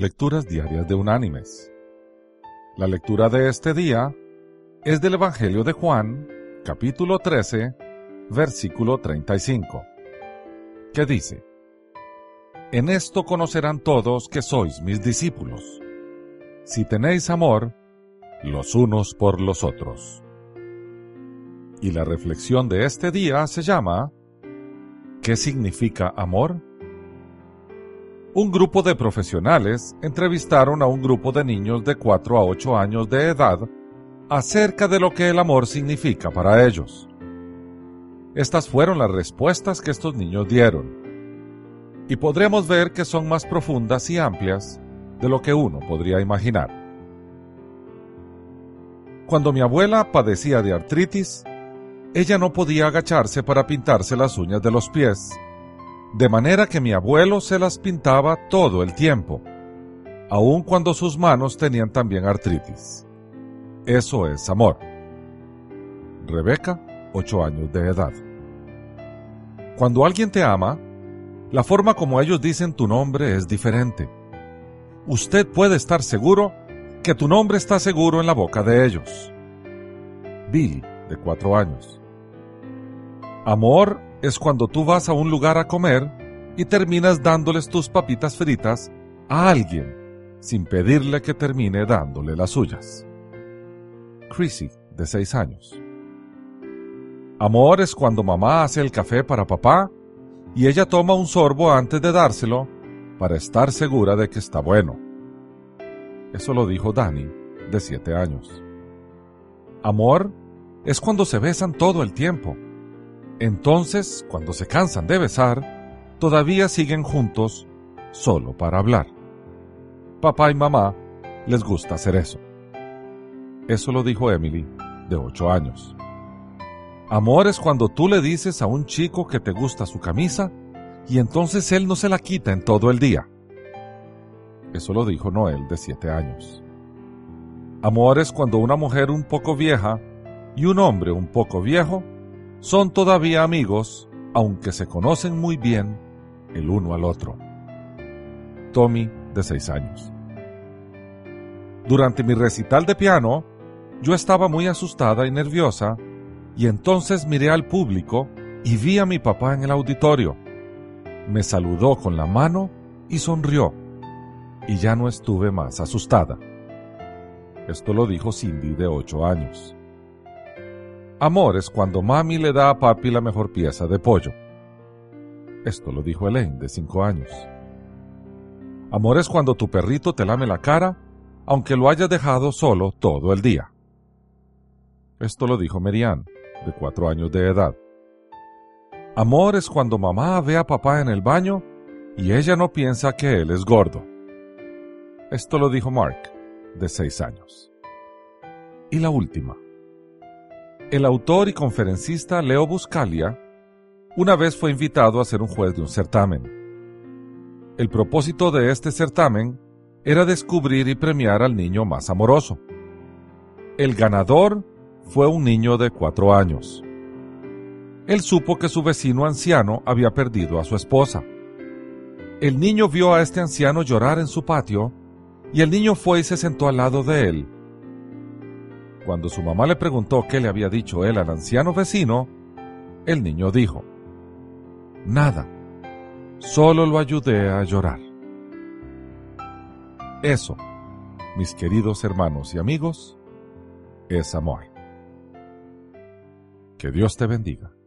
Lecturas Diarias de Unánimes. La lectura de este día es del Evangelio de Juan, capítulo 13, versículo 35, que dice, En esto conocerán todos que sois mis discípulos, si tenéis amor los unos por los otros. Y la reflexión de este día se llama ¿Qué significa amor? Un grupo de profesionales entrevistaron a un grupo de niños de 4 a 8 años de edad acerca de lo que el amor significa para ellos. Estas fueron las respuestas que estos niños dieron. Y podremos ver que son más profundas y amplias de lo que uno podría imaginar. Cuando mi abuela padecía de artritis, ella no podía agacharse para pintarse las uñas de los pies de manera que mi abuelo se las pintaba todo el tiempo, aun cuando sus manos tenían también artritis. Eso es amor. Rebeca, 8 años de edad. Cuando alguien te ama, la forma como ellos dicen tu nombre es diferente. Usted puede estar seguro que tu nombre está seguro en la boca de ellos. Bill, de 4 años. Amor es cuando tú vas a un lugar a comer y terminas dándoles tus papitas fritas a alguien sin pedirle que termine dándole las suyas. Chrissy, de 6 años. Amor es cuando mamá hace el café para papá y ella toma un sorbo antes de dárselo para estar segura de que está bueno. Eso lo dijo Danny, de 7 años. Amor es cuando se besan todo el tiempo entonces, cuando se cansan de besar, todavía siguen juntos solo para hablar. Papá y mamá les gusta hacer eso. Eso lo dijo Emily, de 8 años. Amor es cuando tú le dices a un chico que te gusta su camisa y entonces él no se la quita en todo el día. Eso lo dijo Noel, de 7 años. Amor es cuando una mujer un poco vieja y un hombre un poco viejo son todavía amigos, aunque se conocen muy bien el uno al otro. Tommy, de 6 años. Durante mi recital de piano, yo estaba muy asustada y nerviosa, y entonces miré al público y vi a mi papá en el auditorio. Me saludó con la mano y sonrió, y ya no estuve más asustada. Esto lo dijo Cindy de 8 años. Amor es cuando mami le da a papi la mejor pieza de pollo. Esto lo dijo Elaine, de 5 años. Amor es cuando tu perrito te lame la cara, aunque lo hayas dejado solo todo el día. Esto lo dijo Merian, de 4 años de edad. Amor es cuando mamá ve a papá en el baño y ella no piensa que él es gordo. Esto lo dijo Mark, de 6 años. Y la última. El autor y conferencista Leo Buscalia una vez fue invitado a ser un juez de un certamen. El propósito de este certamen era descubrir y premiar al niño más amoroso. El ganador fue un niño de cuatro años. Él supo que su vecino anciano había perdido a su esposa. El niño vio a este anciano llorar en su patio y el niño fue y se sentó al lado de él cuando su mamá le preguntó qué le había dicho él al anciano vecino, el niño dijo, Nada, solo lo ayudé a llorar. Eso, mis queridos hermanos y amigos, es amor. Que Dios te bendiga.